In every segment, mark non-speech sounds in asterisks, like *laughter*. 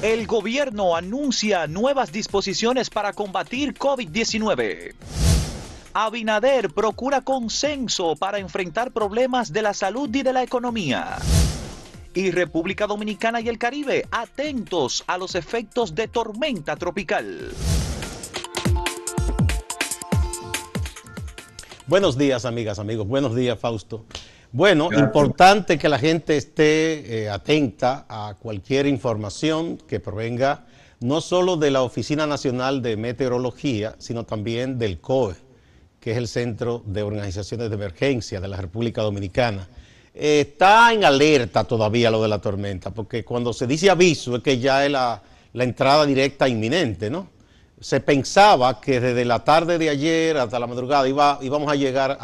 El gobierno anuncia nuevas disposiciones para combatir COVID-19. Abinader procura consenso para enfrentar problemas de la salud y de la economía. Y República Dominicana y el Caribe atentos a los efectos de tormenta tropical. Buenos días, amigas, amigos. Buenos días, Fausto. Bueno, importante que la gente esté eh, atenta a cualquier información que provenga no solo de la Oficina Nacional de Meteorología, sino también del COE, que es el Centro de Organizaciones de Emergencia de la República Dominicana. está en alerta todavía lo de la tormenta, porque cuando se dice aviso es que ya es la, la entrada directa inminente, ¿no? se pensaba que desde la tarde de ayer hasta la madrugada iba, íbamos a llegar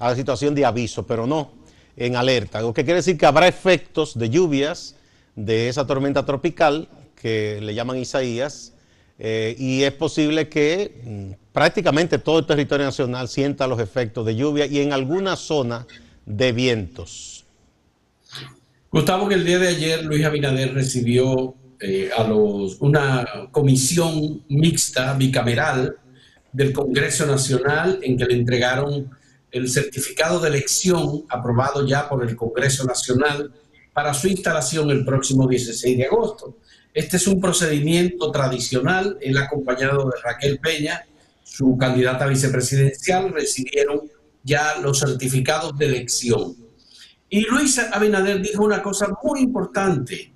a la situación de aviso, pero no, en alerta. Lo que quiere decir que habrá efectos de lluvias de esa tormenta tropical que le llaman Isaías, eh, y es posible que mm, prácticamente todo el territorio nacional sienta los efectos de lluvia y en alguna zona de vientos. Gustavo, que el día de ayer Luis Abinader recibió eh, a los, una comisión mixta bicameral del Congreso Nacional en que le entregaron el certificado de elección aprobado ya por el Congreso Nacional para su instalación el próximo 16 de agosto. Este es un procedimiento tradicional, él acompañado de Raquel Peña, su candidata vicepresidencial, recibieron ya los certificados de elección. Y Luis Abinader dijo una cosa muy importante,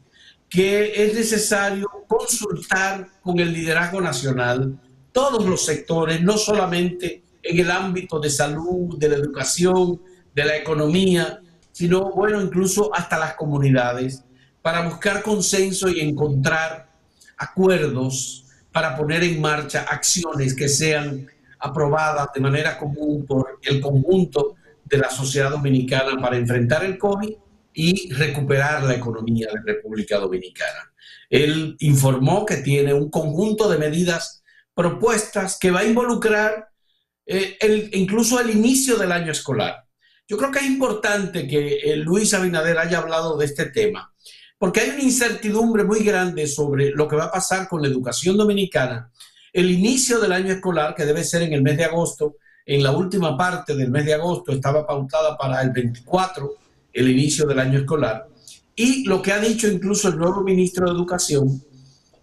que es necesario consultar con el liderazgo nacional todos los sectores, no solamente en el ámbito de salud, de la educación, de la economía, sino, bueno, incluso hasta las comunidades, para buscar consenso y encontrar acuerdos para poner en marcha acciones que sean aprobadas de manera común por el conjunto de la sociedad dominicana para enfrentar el COVID y recuperar la economía de República Dominicana. Él informó que tiene un conjunto de medidas propuestas que va a involucrar eh, incluso el inicio del año escolar. Yo creo que es importante que eh, Luis Abinader haya hablado de este tema, porque hay una incertidumbre muy grande sobre lo que va a pasar con la educación dominicana. El inicio del año escolar, que debe ser en el mes de agosto, en la última parte del mes de agosto estaba pautada para el 24 el inicio del año escolar. Y lo que ha dicho incluso el nuevo ministro de Educación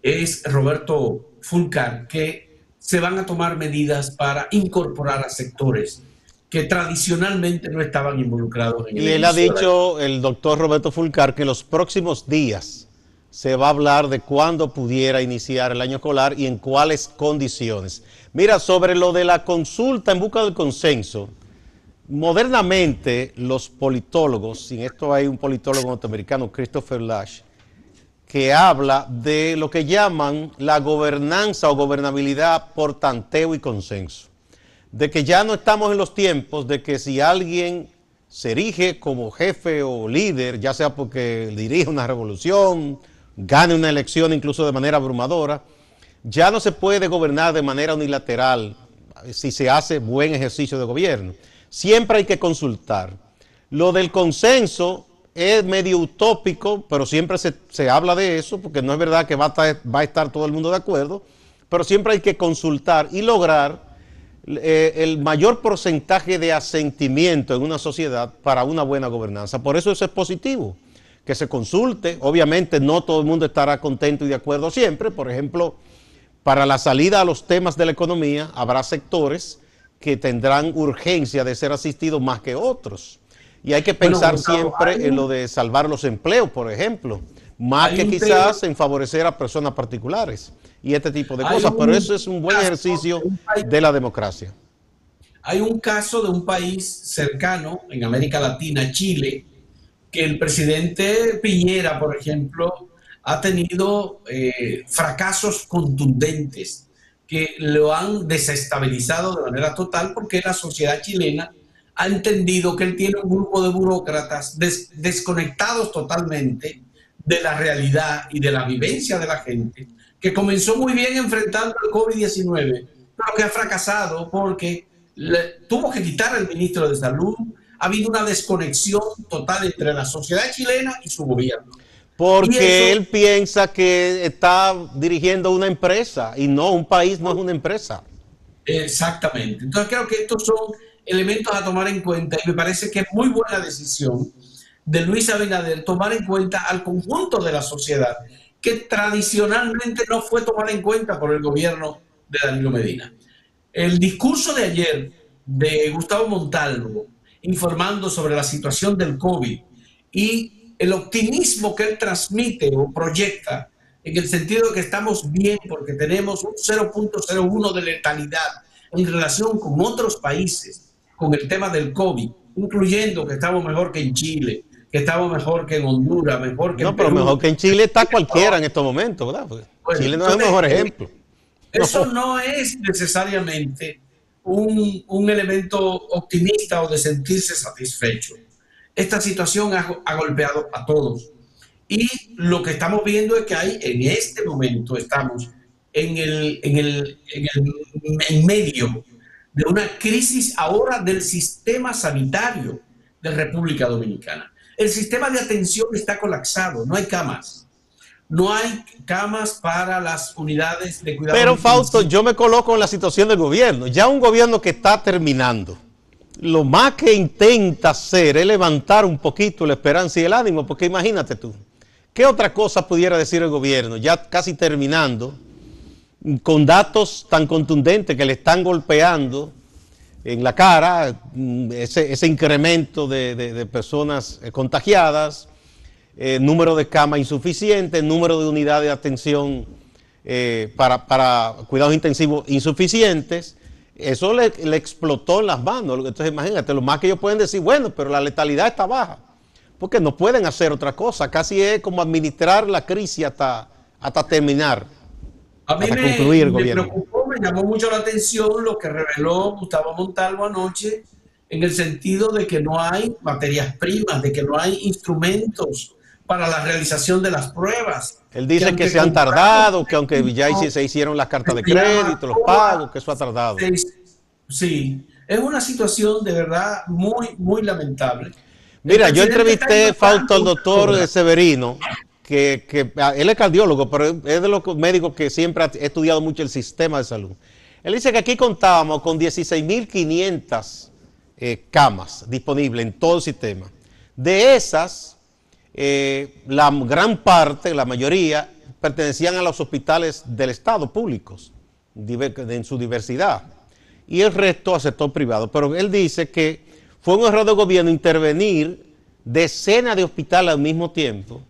es Roberto Fulcar, que se van a tomar medidas para incorporar a sectores que tradicionalmente no estaban involucrados en el Y él ha dicho, el doctor Roberto Fulcar, que en los próximos días se va a hablar de cuándo pudiera iniciar el año escolar y en cuáles condiciones. Mira, sobre lo de la consulta en busca del consenso, modernamente los politólogos, y en esto hay un politólogo norteamericano, Christopher Lash, que habla de lo que llaman la gobernanza o gobernabilidad por tanteo y consenso. De que ya no estamos en los tiempos de que si alguien se erige como jefe o líder, ya sea porque dirige una revolución, gane una elección incluso de manera abrumadora, ya no se puede gobernar de manera unilateral si se hace buen ejercicio de gobierno siempre hay que consultar. Lo del consenso es medio utópico, pero siempre se, habla de eso, porque no es verdad que va a, estar, todo el mundo de acuerdo, pero siempre hay que consultar y lograr eh, el mayor porcentaje de asentimiento en una sociedad para una buena gobernanza. Por eso eso es positivo, que se consulte. Obviamente no todo el mundo estará contento y de acuerdo siempre. Por ejemplo, para la salida a los temas de la economía habrá sectores que tendrán urgencia de ser asistidos más que otros. Y hay que pensar siempre en lo de salvar los empleos, por ejemplo, más que quizás en favorecer a personas particulares y este tipo de cosas. Pero eso es un buen ejercicio de la democracia. Hay un caso de un país cercano en América Latina, Chile, que el presidente Piñera, por ejemplo, ha tenido eh, fracasos contundentes que lo han desestabilizado de manera total porque la sociedad chilena ha entendido que él tiene un grupo de burócratas desconectados totalmente de la realidad y de la vivencia de la gente, que comenzó muy bien enfrentando el COVID-19, pero que ha fracasado porque tuvo que quitar al ministro de Salud. Ha habido una desconexión total entre la sociedad chilena y su gobierno. Porque él piensa que está dirigiendo una empresa y no, un país no es una empresa. Exactamente. Entonces creo que estos son elementos a tomar en cuenta y me parece que es muy buena decisión de Luis Abinader tomar en cuenta al conjunto de la sociedad que tradicionalmente no fue tomada en cuenta por el gobierno de Danilo Medina. El discurso de ayer de Gustavo Montalvo informando sobre la situación del COVID y el optimismo que él transmite o proyecta en el sentido de que estamos bien porque tenemos un 0.01 de letalidad en relación con otros países con el tema del COVID, incluyendo que estamos mejor que en Chile, que estamos mejor que en Honduras, mejor que no, en pero mejor que en Chile está cualquiera en estos momentos, ¿verdad? Chile no es el mejor ejemplo. Eso no es necesariamente un, un, elemento optimista o de sentirse satisfecho. Esta situación ha, ha, golpeado a todos. Y lo que estamos viendo es que hay, en este momento, estamos en el, en el, en el en medio de una crisis ahora del sistema sanitario de República Dominicana. El sistema de atención está colapsado, no hay camas. No hay camas para las unidades de cuidado. Pero Fausto, yo me coloco en la situación del gobierno. Ya un gobierno que está terminando. Lo más que intenta hacer es levantar un poquito la esperanza y el ánimo, porque imagínate tú, ¿qué otra cosa pudiera decir el gobierno ya casi terminando, con datos tan contundentes que le están golpeando en la cara, mm, ese, incremento de, personas eh, contagiadas, eh, número de camas insuficiente, número de unidades de atención eh, para, cuidados intensivos insuficientes, eso le, explotó en las manos. Entonces imagínate, lo más que ellos pueden decir, bueno, pero la letalidad está baja, porque no pueden hacer otra cosa, casi es como administrar la crisis hasta terminar. A mí me, concluir el me preocupó, me llamó mucho la atención lo que reveló Gustavo Montalvo anoche, en el sentido de que no hay materias primas, de que no hay instrumentos para la realización de las pruebas. Él dice que, que se han tardado, que aunque ya no, se hicieron las cartas de crédito, los pagos, que eso ha tardado. Sí, es una situación de verdad muy, muy lamentable. Mira, yo entrevisté, Fausto, al doctor Severino, que, ah, él es cardiólogo, pero es de los médicos que siempre ha estudiado mucho el sistema de salud. Él dice que aquí contábamos con 16.500 eh, camas disponibles en todo el sistema. De esas, eh, la gran parte, la mayoría, pertenecían a los hospitales del Estado públicos, en su diversidad. Y el resto al sector privado. Pero él dice que fue un error del gobierno intervenir decenas de hospitales al mismo tiempo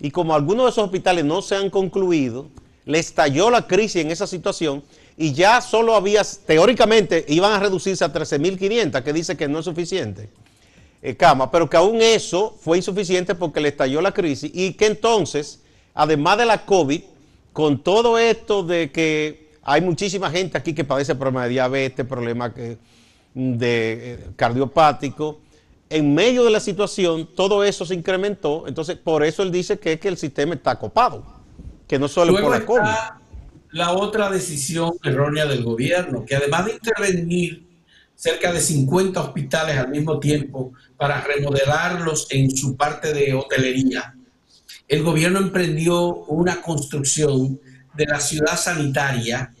y como algunos de esos hospitales no se han concluido, le estalló la crisis en esa situación y ya solo había, teóricamente, iban a reducirse a 13.500, que dice que no es suficiente, eh, cama, pero que aún eso fue insuficiente porque le estalló la crisis y que entonces, además de la COVID, con todo esto de que hay muchísima gente aquí que padece problemas de diabetes, problemas de eh, cardiopático, en medio de la situación todo eso se incrementó, entonces por eso él dice que, que el sistema está copado, que no solo Luego por la COVID. La otra decisión errónea del gobierno, que además de intervenir cerca de 50 hospitales al mismo tiempo para remodelarlos en su parte de hotelería, el gobierno emprendió una construcción de la ciudad sanitaria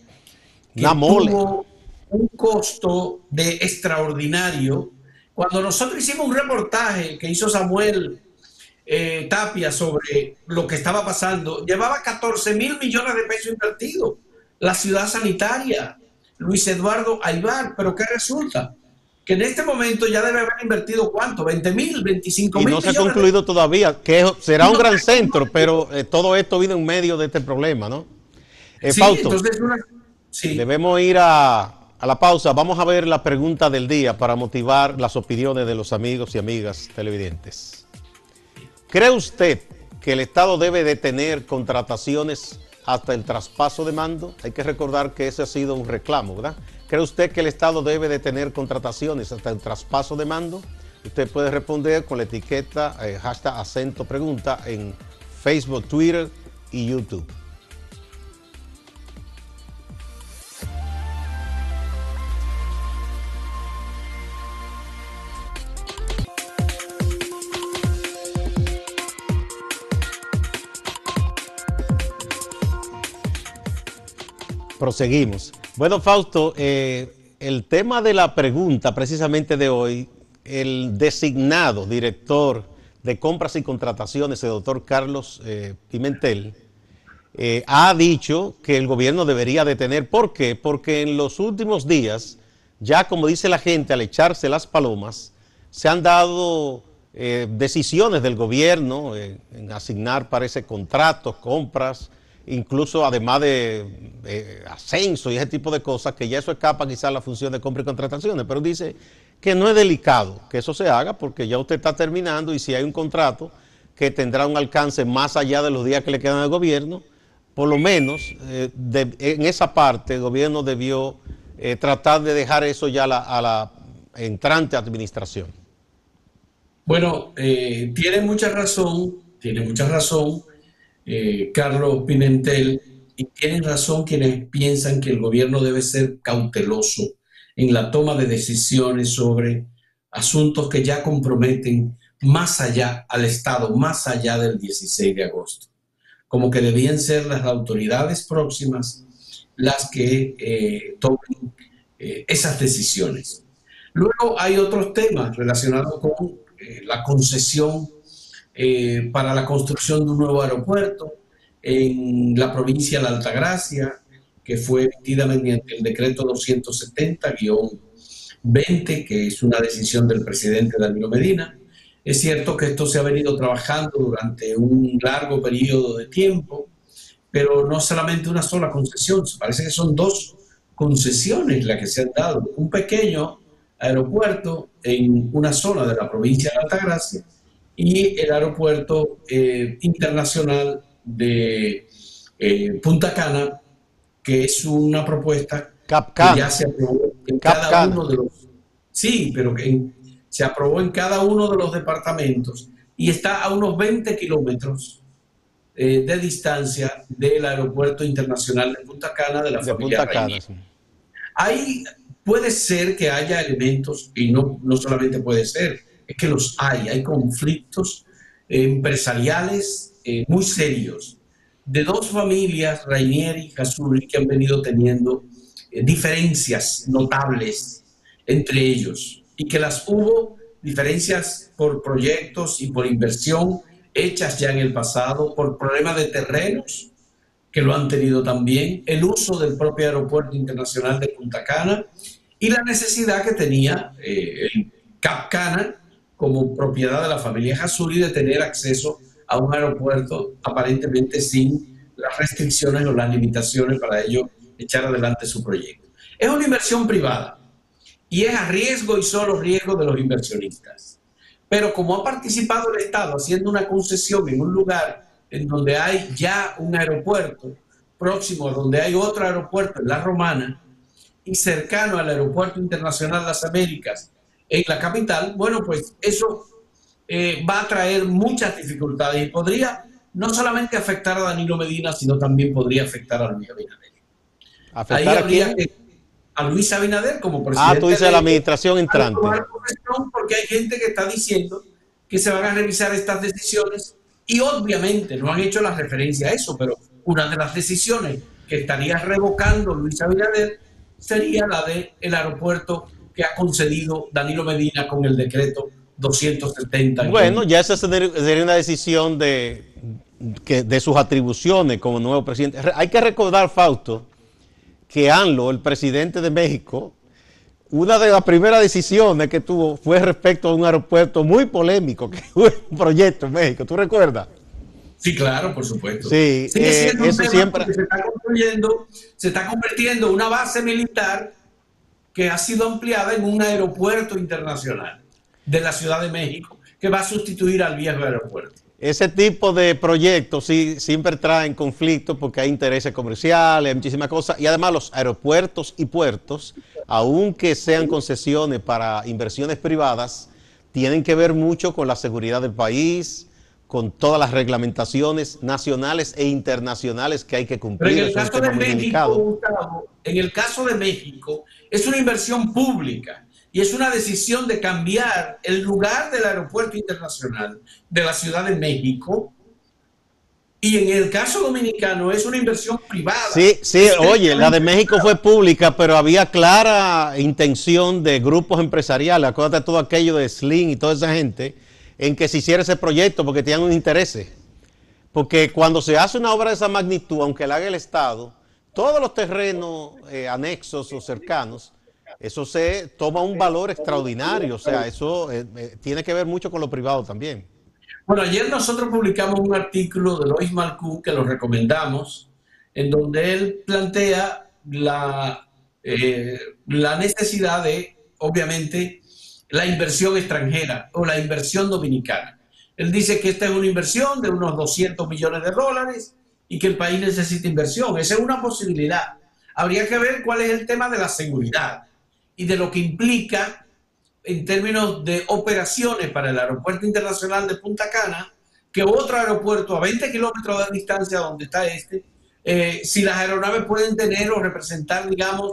que tuvo un costo de extraordinario cuando nosotros hicimos un reportaje que hizo Samuel eh, Tapia sobre lo que estaba pasando, llevaba 14 mil millones de pesos invertidos. La ciudad sanitaria, Luis Eduardo Aybar, pero ¿qué resulta? Que en este momento ya debe haber invertido cuánto, 20 mil, 25 mil. Y no se ha concluido de... todavía, que será un gran centro, pero eh, todo esto viene en medio de este problema, ¿no? Eh, sí, Fausto, entonces una... sí. debemos ir a, a la pausa, vamos a ver la pregunta del día para motivar las opiniones de los amigos y amigas televidentes. ¿Cree usted que el Estado debe detener contrataciones hasta el traspaso de mando? Hay que recordar que ese ha sido un reclamo, ¿verdad? ¿Cree usted que el Estado debe detener contrataciones hasta el traspaso de mando? Usted puede responder con la etiqueta eh, hashtag acento pregunta en Facebook, Twitter y YouTube. Proseguimos. Bueno, Fausto, eh, el tema de la pregunta precisamente de hoy, el designado director de compras y contrataciones, el doctor Carlos eh, Pimentel, eh, ha dicho que el gobierno debería detener. ¿Por qué? Porque en los últimos días, ya como dice la gente, al echarse las palomas, se han dado decisiones del gobierno en asignar, parece, contratos, compras, incluso además de ascenso y ese tipo de cosas, que ya eso escapa quizás la función de compra y contrataciones, pero dice que no es delicado que eso se haga porque ya usted está terminando y si hay un contrato que tendrá un alcance más allá de los días que le quedan al gobierno, por lo menos eh, en esa parte el gobierno debió eh, tratar de dejar eso ya a la entrante administración. Bueno, eh, tiene mucha razón, tiene mucha razón Carlos Pimentel y tienen razón quienes piensan que el gobierno debe ser cauteloso en la toma de decisiones sobre asuntos que ya comprometen más allá al Estado, más allá del 16 de agosto. Como que debían ser las autoridades próximas las que eh, tomen eh, esas decisiones. Luego hay otros temas relacionados con eh, la concesión para la construcción de un nuevo aeropuerto en la provincia de la Altagracia, que fue emitida mediante el decreto 270-20, que es una decisión del presidente Danilo Medina. Es cierto que esto se ha venido trabajando durante un largo periodo de tiempo, pero no solamente una sola concesión, parece que son dos concesiones las que se han dado. Un pequeño aeropuerto en una zona de la provincia de Altagracia y el aeropuerto eh, internacional de eh, Punta Cana que es una propuesta que ya se aprobó en cada uno de los... Sí, pero que se aprobó en cada uno de los departamentos y está a unos 20 kilómetros eh, de distancia del aeropuerto internacional de Punta Cana de la familia Ahí puede ser que haya elementos, y no, no solamente puede ser, es que los hay, hay conflictos empresariales eh, muy serios de dos familias, Rainier y Jasuri, que han venido teniendo eh, diferencias notables entre ellos y que las hubo diferencias por proyectos y por inversión hechas ya en el pasado, por problemas de terrenos que lo han tenido también, el uso del propio aeropuerto internacional de Punta Cana y la necesidad que tenía eh, el Cap Cana como propiedad de la familia Jasuri de tener acceso a un aeropuerto aparentemente sin las restricciones o las limitaciones para ello echar adelante su proyecto. Es una inversión privada y es a riesgo y solo riesgo de los inversionistas. Pero como ha participado el Estado haciendo una concesión en un lugar en donde hay ya un aeropuerto próximo a donde hay otro aeropuerto en La Romana y cercano al Aeropuerto Internacional las Américas en la capital, bueno, pues eso eh, va a traer muchas dificultades y podría no solamente afectar a Danilo Medina, sino también podría afectar a Luis Abinader. ¿Afectar a quién? a Luis Abinader como presidente. Ah, tú dices la administración entrante. Porque hay gente que está diciendo que se van a revisar estas decisiones y obviamente no han hecho la referencia a eso, pero una de las decisiones que estaría revocando Luis Abinader sería la del el aeropuerto que ha concedido Danilo Medina con el decreto 270. Bueno, ya esa sería una decisión de, de sus atribuciones como nuevo presidente. Hay que recordar, Fausto, que ANLO, el presidente de México, una de las primeras decisiones que tuvo fue respecto a un aeropuerto muy polémico, que *laughs* fue un proyecto en México. ¿Tú recuerdas? Sí, claro, por supuesto. Sí, eh, eso siempre... Se está construyendo, se está convirtiendo una base militar que ha sido ampliada en un aeropuerto internacional de la Ciudad de México que va a sustituir al viejo aeropuerto. Ese tipo de proyectos sí, siempre traen conflictos porque hay intereses comerciales, hay muchísimas cosas. Y además los aeropuertos y puertos, aunque sean concesiones para inversiones privadas, tienen que ver mucho con la seguridad del país, con todas las reglamentaciones nacionales e internacionales que hay que cumplir. en el caso de México, en el caso de México, es una inversión pública y es una decisión de cambiar el lugar del aeropuerto internacional de la Ciudad de México y en el caso dominicano es una inversión privada. Sí, sí, oye, la de México fue pública, pero había clara intención de grupos empresariales, acuérdate de todo aquello de Slim y toda esa gente, en que se hiciera ese proyecto porque tenían un interés. Porque cuando se hace una obra de esa magnitud, aunque la haga el Estado, todos los terrenos eh, anexos o cercanos, eso se toma un valor extraordinario. O sea, eso eh, eh, tiene que ver mucho con lo privado también. Bueno, ayer nosotros publicamos un artículo de Lois Malcú que lo recomendamos, en donde él plantea la, la necesidad de, obviamente, la inversión extranjera o la inversión dominicana. Él dice que esta es una inversión de unos 200 millones de dólares y que el país necesita inversión. Esa es una posibilidad. Habría que ver cuál es el tema de la seguridad y de lo que implica en términos de operaciones para el Aeropuerto Internacional de Punta Cana, que otro aeropuerto a 20 kilómetros de distancia donde está este, eh, si las aeronaves pueden tener o representar, digamos,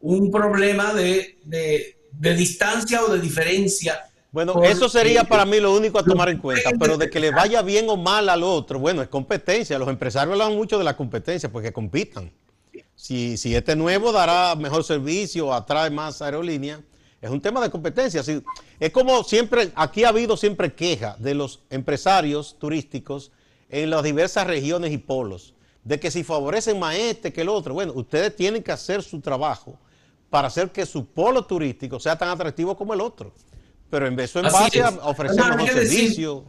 un problema de, de distancia o de diferencia bueno, eso sería para mí lo único a tomar en cuenta, pero de que le vaya bien o mal al otro, bueno, es competencia. Los empresarios hablan mucho de la competencia porque compitan. Si, si este nuevo dará mejor servicio, atrae más aerolíneas, es un tema de competencia. es como siempre, aquí ha habido siempre queja de los empresarios turísticos en las diversas regiones y polos, de que si favorecen más este que el otro, bueno, ustedes tienen que hacer su trabajo para hacer que su polo turístico sea tan atractivo como el otro pero en vez en base a ofrecer un servicio.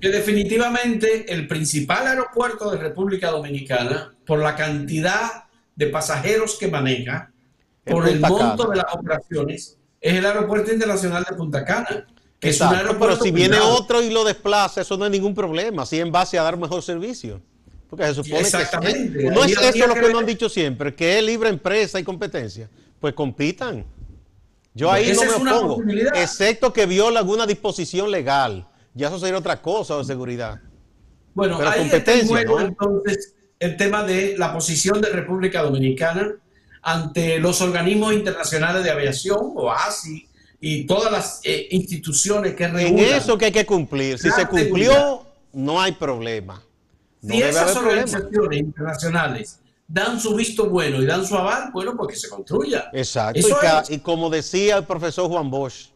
Que definitivamente el principal aeropuerto de República Dominicana, por la cantidad de pasajeros que maneja, por el monto de las operaciones, es el Aeropuerto Internacional de Punta Cana. Que es un aeropuerto pero si viene otro y lo desplaza, eso no es ningún problema, si en base a dar mejor servicio. Porque se supone Exactamente. que no es eso lo que, que nos han dicho siempre, que es libre empresa y competencia. Pues compitan. Yo ahí no me opongo, excepto que viola alguna disposición legal. Ya eso sería otra cosa de seguridad. Bueno, ahí competencia, entonces el tema de la posición de República Dominicana ante los organismos internacionales de aviación, o ASI, y todas las eh, instituciones que regulan. En eso que hay que cumplir. Si se cumplió, no hay problema. No si esas organizaciones internacionales dan su visto bueno y dan su aval, bueno, porque se construya. Exacto. Y, como decía el profesor Juan Bosch,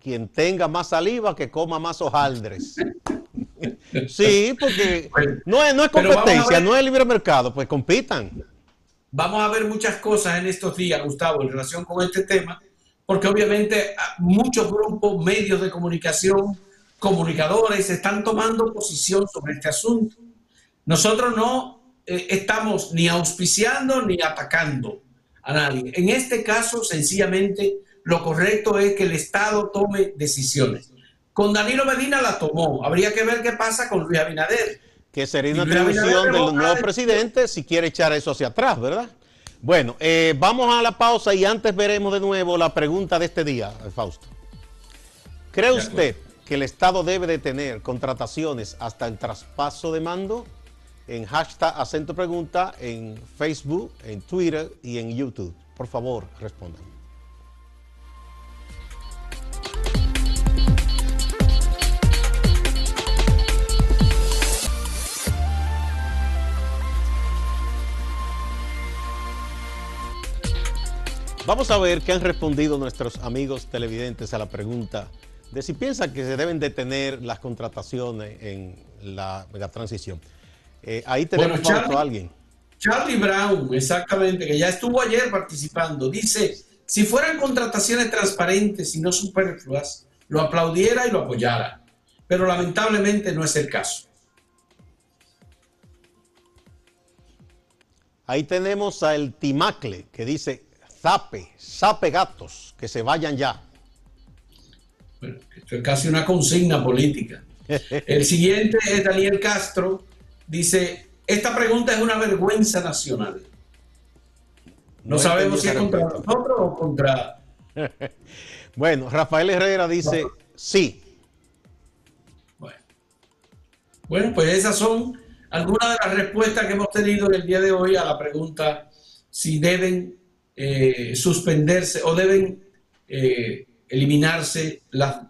quien tenga más saliva, que coma más hojaldres. *laughs* sí, porque no es, no es competencia, no es libre mercado, pues compitan. Vamos a ver muchas cosas en estos días, Gustavo, en relación con este tema, porque obviamente ah, muchos grupos, medios de comunicación, comunicadores, están tomando posición sobre este asunto. Nosotros no eh, estamos ni auspiciando ni atacando a nadie. En este caso, sencillamente, lo correcto es que el Estado tome decisiones. Con Danilo Medina la tomó. Habría que ver qué pasa con Luis Abinader. Que sería una atribución del nuevo presidente si quiere echar eso hacia atrás, ¿verdad? Bueno, eh, vamos a la pausa y antes veremos de nuevo la pregunta de este día, Fausto. ¿Cree usted que el Estado debe de tener contrataciones hasta el traspaso de mando? en hashtag acento pregunta en Facebook, en Twitter y en YouTube. Por favor, respondan. Vamos a ver qué han respondido nuestros amigos televidentes a la pregunta de si piensan que se deben detener las contrataciones en la, la transición. Eh, ahí tenemos a alguien. Charlie Brown, exactamente, que ya estuvo ayer participando, dice, si fueran contrataciones transparentes y no superfluas, lo aplaudiera y lo apoyara, pero lamentablemente no es el caso. Ahí tenemos a el Timacle que dice, zape, zape gatos, que se vayan ya. Bueno, esto es casi una consigna política. *laughs* El siguiente es Daniel Castro, Dice, esta pregunta es una vergüenza nacional. No, sabemos si es contra nosotros o contra... *laughs* bueno, Rafael Herrera dice, sí. Bueno. pues esas son algunas de las respuestas que hemos tenido en el día de hoy a la pregunta si deben eh, suspenderse o deben eh, eliminarse las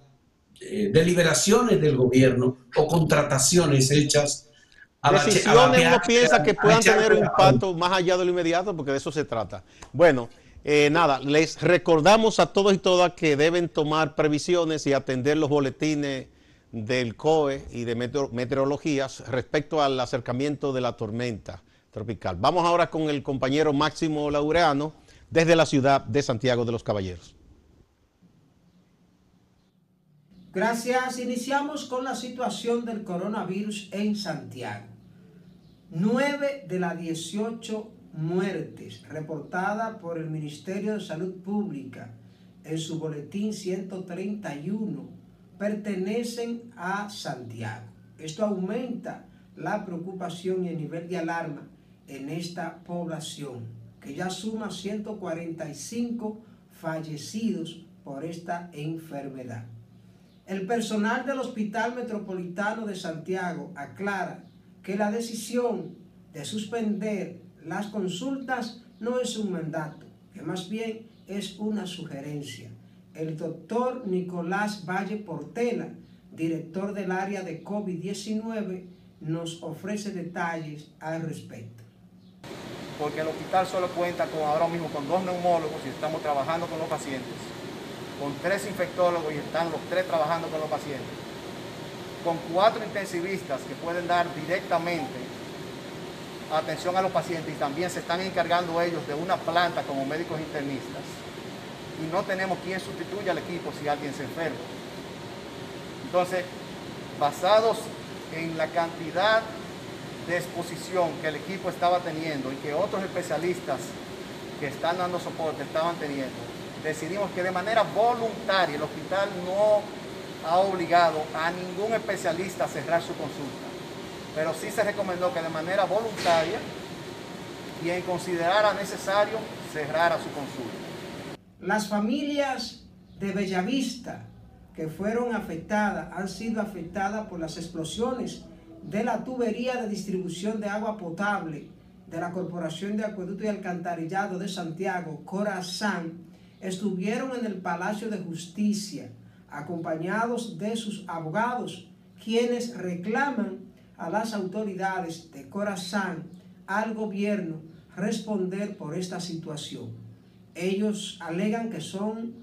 eh, deliberaciones del gobierno o contrataciones hechas decisiones uno piensa que puedan tener un impacto más allá de lo inmediato, porque de eso se trata. Bueno, eh, nada, les recordamos a todos y todas que deben tomar previsiones y atender los boletines del COE y de meteorologías respecto al acercamiento de la tormenta tropical. Vamos ahora con el compañero Máximo Laureano desde la ciudad de Santiago de los Caballeros. Gracias. Iniciamos con la situación del coronavirus en Santiago. Nueve de las 18 muertes reportadas por el Ministerio de Salud Pública en su boletín 131 pertenecen a Santiago. Esto aumenta la preocupación y el nivel de alarma en esta población, que ya suma 145 fallecidos por esta enfermedad. El personal del Hospital Metropolitano de Santiago aclara que la decisión de suspender las consultas no es un mandato, que más bien es una sugerencia. El doctor Nicolás Valle Portela, director del área de COVID-19, nos ofrece detalles al respecto. Porque el hospital solo cuenta con ahora mismo con dos neumólogos y estamos trabajando con los pacientes, con tres infectólogos y están los tres trabajando con los pacientes, con cuatro intensivistas que pueden dar directamente atención a los pacientes y también se están encargando ellos de una planta como médicos internistas. Y no tenemos quien sustituya al equipo si alguien se enferma. Entonces, basados en la cantidad de exposición que el equipo estaba teniendo y que otros especialistas que están dando soporte estaban teniendo, decidimos que de manera voluntaria el hospital no ha obligado a ningún especialista a cerrar su consulta pero sí se recomendó que de manera voluntaria y en considerara necesario cerrara su consulta. Las familias de Bellavista que fueron afectadas han sido afectadas por las explosiones de la tubería de distribución de agua potable de la Corporación de Acueducto y Alcantarillado de Santiago, Corazán, estuvieron en el Palacio de Justicia acompañados de sus abogados, quienes reclaman a las autoridades de Corazán, al gobierno, responder por esta situación. Ellos alegan que son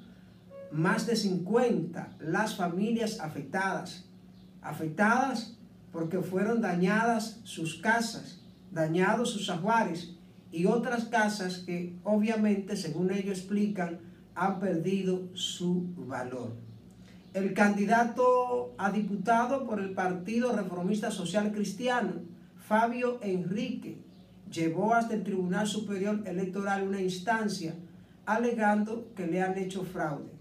más de 50 las familias afectadas, afectadas porque fueron dañadas sus casas, dañados sus ajuares y otras casas que obviamente, según ellos explican, han perdido su valor. El candidato a diputado por el Partido Reformista Social Cristiano, Fabio Enrique, llevó hasta el Tribunal Superior Electoral una instancia alegando que le han hecho fraude.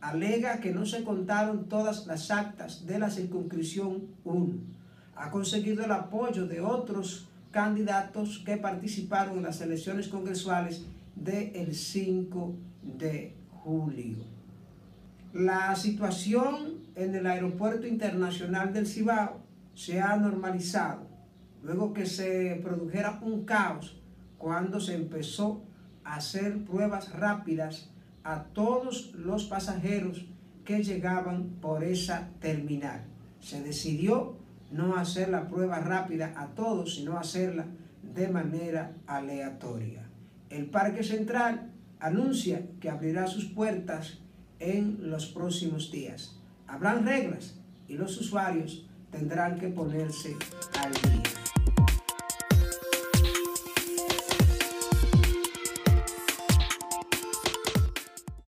Alega que no se contaron todas las actas de la circunscripción 1. Ha conseguido el apoyo de otros candidatos que participaron en las elecciones congresuales del 5 de julio. La situación en el Aeropuerto Internacional del Cibao se ha normalizado luego que se produjera un caos cuando se empezó a hacer pruebas rápidas a todos los pasajeros que llegaban por esa terminal. Se decidió no hacer la prueba rápida a todos, sino hacerla de manera aleatoria. El Parque Central anuncia que abrirá sus puertas en los próximos días. Habrán reglas y los usuarios tendrán que ponerse al día.